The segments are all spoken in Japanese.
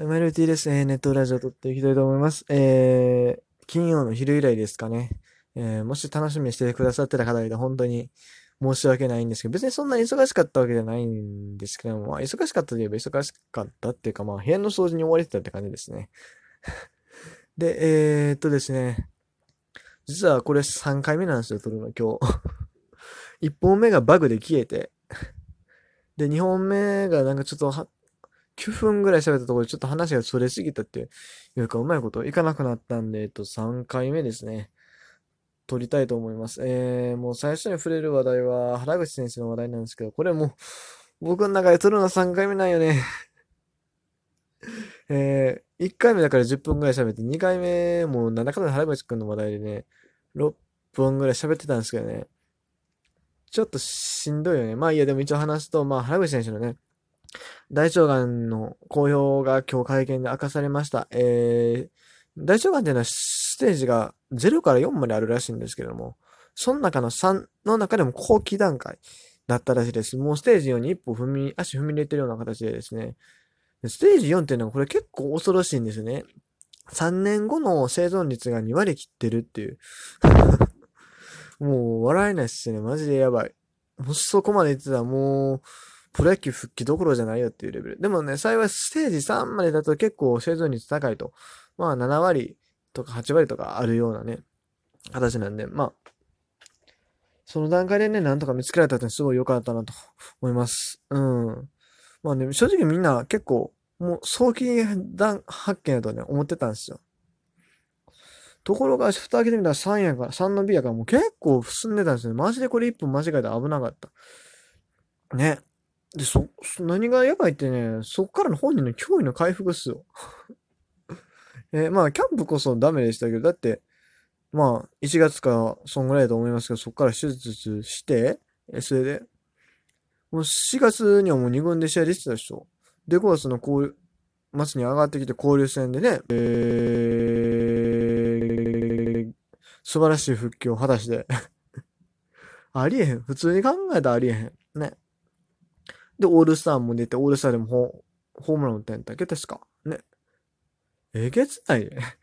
はい、マイルティです。えー、ネットラジオ撮っていきたいと思います。えー、金曜の昼以来ですかね。えー、もし楽しみにしてくださってた方がいたら本当に申し訳ないんですけど、別にそんなに忙しかったわけじゃないんですけども、まあ、忙しかったといえば忙しかったっていうか、まあ、部屋の掃除に追われてたって感じですね。で、えー、っとですね、実はこれ3回目なんですよ、撮るの今日。1本目がバグで消えて、で、2本目がなんかちょっと9分ぐらい喋ったところでちょっと話がそれすぎたっていうか、うまいこといかなくなったんで、えっと、3回目ですね。撮りたいと思います。えー、もう最初に触れる話題は原口先生の話題なんですけど、これもう僕の中で撮るのは3回目なんよね。えー、1回目だから10分ぐらい喋って、2回目もなんだかんだ原口くんの話題でね、6分ぐらい喋ってたんですけどね。ちょっとしんどいよね。まあいいや、でも一応話すと、まあ原口選手のね、大腸がんの公表が今日会見で明かされました。えー、大腸がんっていうのはステージが0から4まであるらしいんですけども、その中の3の中でも後期段階だったらしいです。もうステージ4に一歩踏み、足踏み入れてるような形でですね、ステージ4っていうのはこれ結構恐ろしいんですね。3年後の生存率が2割切ってるっていう。もう笑えないっすね。マジでやばい。もしそこまで言ってたらもう、プロ野球復帰どころじゃないよっていうレベル。でもね、幸いステージ3までだと結構生存率高いと。まあ7割とか8割とかあるようなね、形なんで、まあ、その段階でね、なんとか見つけられたってすごい良かったなと思います。うん。まあね、正直みんな結構、もう早期発見だとね、思ってたんですよ。ところが、蓋開けてみたら3やから、3の B やからもう結構進んでたんですよね。マジでこれ1分間違えたら危なかった。ね。で、そ、何がやばいってね、そっからの本人の脅威の回復っすよ。えー、まあ、キャンプこそダメでしたけど、だって、まあ、1月か、そんぐらいだと思いますけど、そっから手術して、えそれで、もう4月にはもう2軍で試合できてたでしょ。で、5月のこう、末に上がってきて交流戦でね、えー、素晴らしい復帰を果たして ありえへん。普通に考えたらありえへん。ね。で、オールスターも出て、オールスターでもホホームラン打ったんやっけ？確か。ね。えげつないね。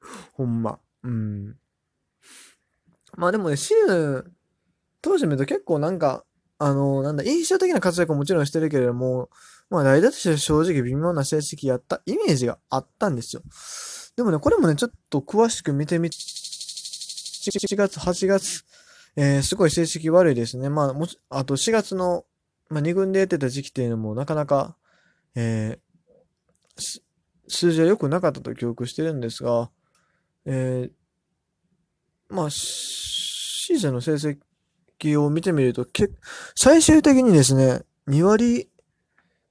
ほんま。うん。まあでもね、シーズン、当時見ると結構なんか、あのー、なんだ、印象的な活躍ももちろんしてるけれども、まあ代打として正直微妙な成績やったイメージがあったんですよ。でもね、これもね、ちょっと詳しく見てみ、7月、8月、えー、すごい成績悪いですね。まあ、もあと4月のまあ、2軍でやってた時期っていうのもなかなか、えー、数字は良くなかったと記憶してるんですが、えー、まあ、シーズンの成績を見てみると、け最終的にですね、2割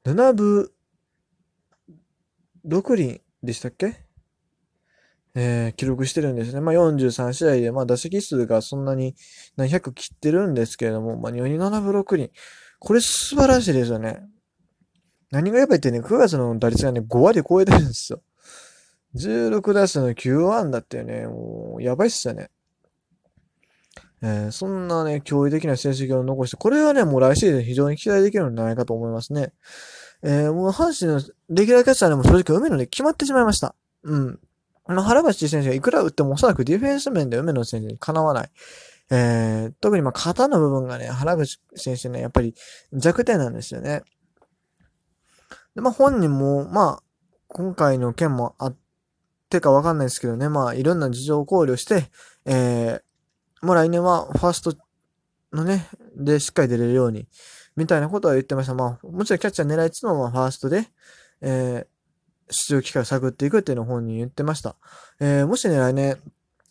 7分6厘でしたっけ？えー、記録してるんですね。まあ、43試合で、まあ、打席数がそんなに何百切ってるんですけれども、まあ、2割7分6厘。これ素晴らしいですよね。何がやばいってね、9月の打率がね、5割超えてるんですよ。16打数の9安だってね、もう、やばいっすよね。えー、そんなね、驚異的な成績を残して、これはね、もう来シーズン非常に期待できるんじゃないかと思いますね。えー、もう阪神のレギュラーキャッチャーでも正直梅野で決まってしまいました。うん。あの、原橋選手がいくら打ってもおそらくディフェンス面で梅野選手にかなわない。えー、特にまあ肩の部分がね、原口選手ね、やっぱり弱点なんですよね。で、まあ本人も、まあ、今回の件もあってかわかんないですけどね、まあいろんな事情を考慮して、えー、もう来年はファーストのね、でしっかり出れるように、みたいなことは言ってました。まあ、もちろんキャッチャー狙いつのはファーストで、えー、出場機会を探っていくっていうのを本人言ってました。えー、もしね、来年、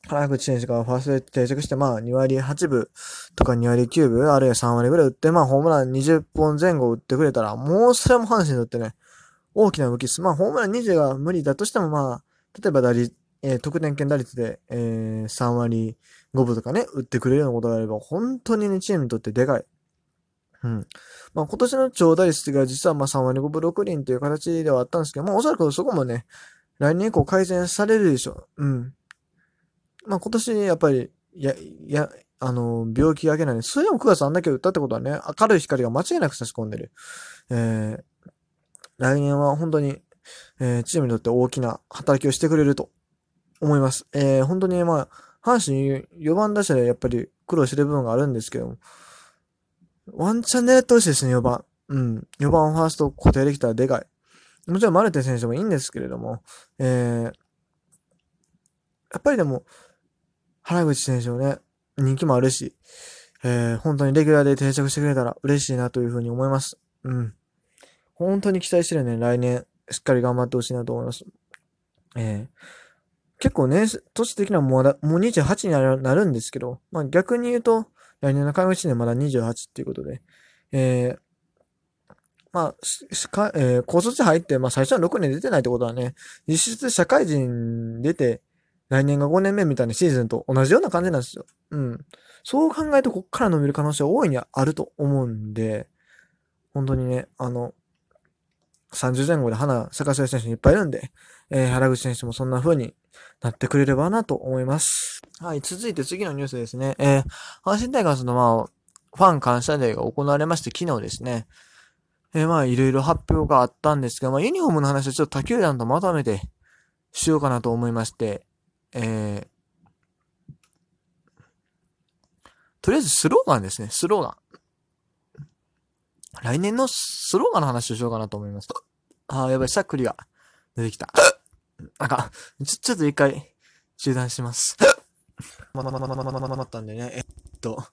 原口選手がファーストで定着して、まあ、2割8分とか2割9分、あるいは3割ぐらい打って、まあ、ホームラン20本前後打ってくれたら、もうそれも阪神にとってね、大きな武器です。まあ、ホームラン20が無理だとしても、まあ、例えば打率、えー、得点圏打率で、えー、3割5分とかね、打ってくれるようなことがあれば、本当にね、チームにとってでかい。うん。まあ、今年の長打率が実はまあ3割5分6厘という形ではあったんですけど、まあ、おそらくそこもね、来年以降改善されるでしょう。うん。まあ今年やっぱり、や、や、あの、病気がけない。それでも9月あんだけ打ったってことはね、明るい光が間違いなく差し込んでる。えー、来年は本当にえー、チームにとって大きな働きをしてくれると思います。えー、本当にまあ、阪神4番打者でやっぱり苦労してる部分があるんですけども、ワンチャン狙ってほしいですね、4番。うん。4番ファースト固定できたらでかい。もちろんマルテ選手もいいんですけれども、えー、やっぱりでも、原口選手のね、人気もあるし、えー、本当にレギュラーで定着してくれたら嬉しいなというふうに思います。うん。本当に期待してるね、来年、しっかり頑張ってほしいなと思います。えー、結構ね、年的にはもうもう28になるんですけど、まあ逆に言うと、来年の開幕1年まだ28っていうことで、えー、まあ、しか、えー、高卒入って、まあ最初は6年出てないってことはね、実質社会人出て、来年が5年目みたいなシーズンと同じような感じなんですよ。うん。そう考えると、こっから伸びる可能性は大いにあると思うんで、本当にね、あの、30前後で花咲かせる選手いっぱいいるんで、えー、原口選手もそんな風になってくれればなと思います。はい、続いて次のニュースですね。えー、阪神タイガースのまあ、ファン感謝デーが行われまして、昨日ですね。えー、まあ、いろいろ発表があったんですが、まあ、ユニフォームの話はちょっと他球団とまとめてしようかなと思いまして、えー、とりあえずスローガンですね、スローガン。来年のスローガンの話をしようかなと思います。ああ、やばい、しゃっくりが出てきた。あかん。ちょ、ちょっと一回、中断します。ま、ま、ま、ま、ま、ま、ま、ま、ったんでね、えっと、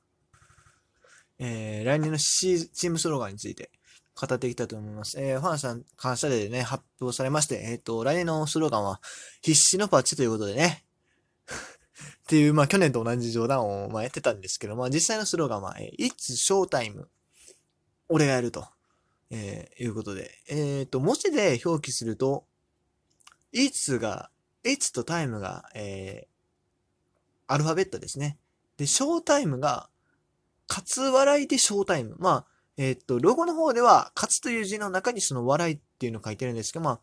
えー、来年のチームスローガンについて語っていきたいと思います。えー、ファンさん感謝でね、発表されまして、えっ、ー、と、来年のスローガンは、必死のパッチということでね、っていう、まあ、去年と同じ冗談を、まあ、やってたんですけど、まあ、実際のスローガンは、えー、It's Showtime 俺がやると、えー、いうことで。えっ、ー、と、文字で表記すると、It's が、It's と Time が、えー、アルファベットですね。で、Showtime が、かつ笑いで Showtime。まあ、えっ、ー、と、ロゴの方では、かつという字の中にその笑いっていうのを書いてるんですけど、まあ、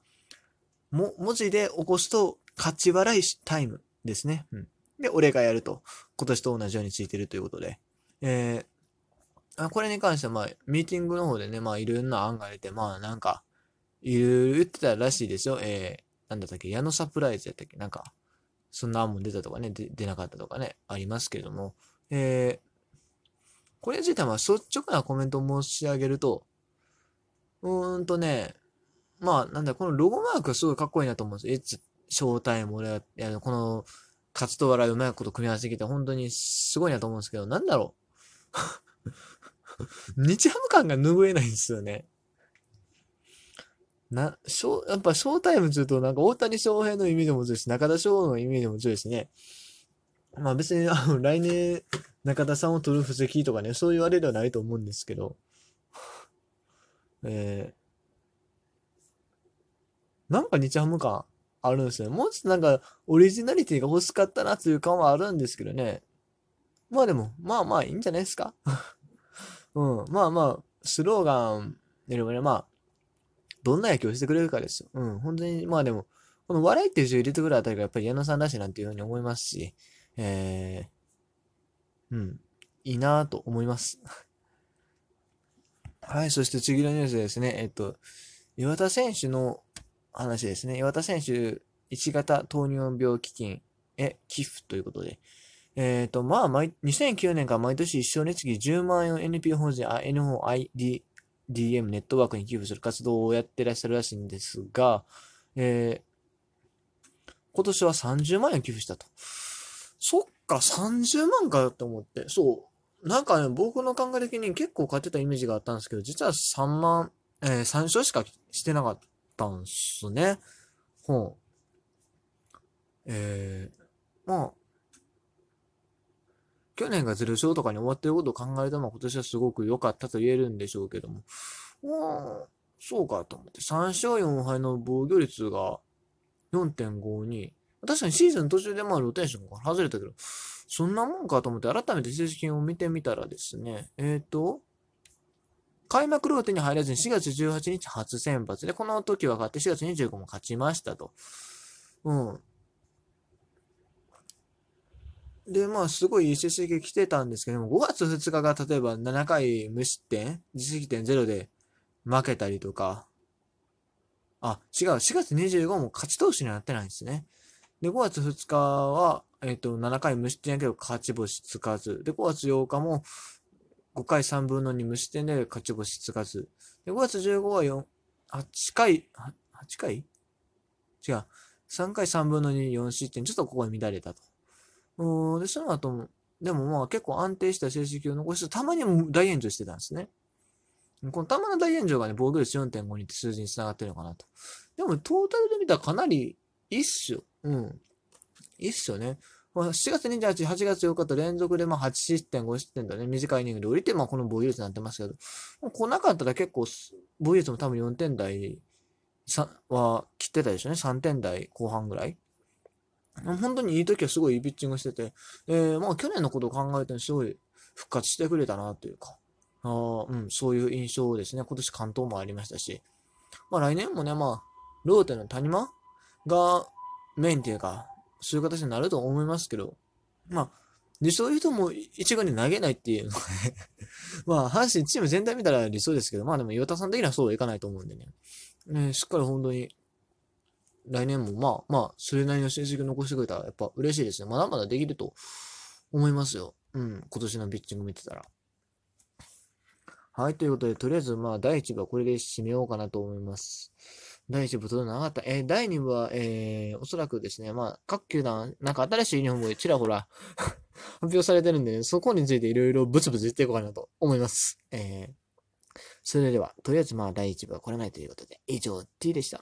も、文字で起こすと、勝ち笑いタイムですね。うん。で、俺がやると。今年と同じようについてるということで。えー、あこれに関しては、まあ、ミーティングの方でね、まあ、いろんな案が出て、まあ、なんか、いろいろ言ってたらしいですよ。えー、なんだったっけ、矢野サプライズやったっけなんか、そんな案も出たとかね、出なかったとかね、ありますけれども、えー、これ自体は率直なコメントを申し上げると、うーんとね、まあ、なんだ、このロゴマークはすごいかっこいいなと思うんですよ。エッチ、ショータイム、俺は、いや、この、活動笑いうまいこと組み合わせてきて、本当にすごいなと思うんですけど、なんだろう。日ハム感が拭えないんですよね。な、ショー、やっぱショータイムするとなんか大谷翔平の意味でも強いし、中田翔の意味でも強いしね。まあ別に、あの、来年、中田さんを取る布石とかね、そう言われるはないと思うんですけど、えー、なんか日ハム感あるんですよ。もうちょっとなんか、オリジナリティが欲しかったなという感はあるんですけどね。まあでも、まあまあいいんじゃないですか うん。まあまあ、スローガンよりもね、まあ、どんな野球をしてくれるかですよ。うん。本当に、まあでも、この笑いっていう字を入れてくるあたりがやっぱり矢野さんらしいなっていうふうに思いますし、えー、うん。いいなと思います。はい。そして次のニュースですね。えっと、岩田選手の話ですね。岩田選手、1型糖尿病基金へ寄付ということで、えっ、ー、と、まあ、2009年から毎年一生につき10万円を NPO 法人 NOIDM ネットワークに寄付する活動をやってらっしゃるらしいんですが、えー、今年は30万円寄付したと。そっか、30万かと思って。そう。なんかね、僕の考え的に結構買ってたイメージがあったんですけど、実は3万、えー、3勝しかしてなかったんすね。ほう。えー、まあ、去年が0勝とかに終わってることを考えると、まあ今年はすごく良かったと言えるんでしょうけども。まあ、そうかと思って。3勝4敗の防御率が4.52。確かにシーズン途中でまあローテンションが外れたけど、そんなもんかと思って改めて成績を見てみたらですね、えっ、ー、と、開幕ローテに入らずに4月18日初先発で、この時は勝って4月25も勝ちましたと。うん。で、まあ、すごいいい成績来てたんですけども、5月2日が例えば7回無失点、実績点0で負けたりとか、あ、違う、4月25も勝ち投手になってないんですね。で、5月2日は、えっ、ー、と、7回無失点やけど勝ち星つかず。で、5月8日も5回3分の2無失点で勝ち星つかず。で、5月15は4、8回、8回？違う。3回3分の2、4失点。ちょっとここに乱れたと。うん、で、その後も、でもまあ結構安定した成績を残して、たまに大炎上してたんですね。このたまの大炎上がね、防御率4.5にって数字に繋がってるのかなと。でも、トータルで見たらかなりいいっすよ。うん。いいっすよね。まあ7月28日、8月8日と連続でまあ8失点、5失点だね。短いイニングで降りて、まあこの防御率になってますけど、来なかったら結構、防御率も多分4点台は切ってたでしょうね。3点台後半ぐらい。本当にいい時はすごいいいピッチングしてて、えー、まあ去年のことを考えてすごい復活してくれたなというか、あうん、そういう印象ですね。今年関東もありましたし、まあ来年もね、まあ、ローテの谷間がメインっていうか、そういう形になると思いますけど、まあ、理想言うとも一軍に投げないっていうのがね まあ、阪神チーム全体見たら理想ですけど、まあでも岩田さん的にはそうはいかないと思うんでね。ねしっかり本当に、来年もまあまあ、それなりの成績残してくれたらやっぱ嬉しいですね。まだまだできると思いますよ。うん、今年のピッチング見てたら。はい、ということで、とりあえずまあ、第1部はこれで締めようかなと思います。第1部届かなかった。えー、第2部は、えー、おそらくですね、まあ、各球団、なんか新しいユニフォームちらほら 発表されてるんで、ね、そこについていろいろブツブツ言っていこうかなと思います。えー、それでは、とりあえずまあ、第1部はこれないということで、以上、T でした。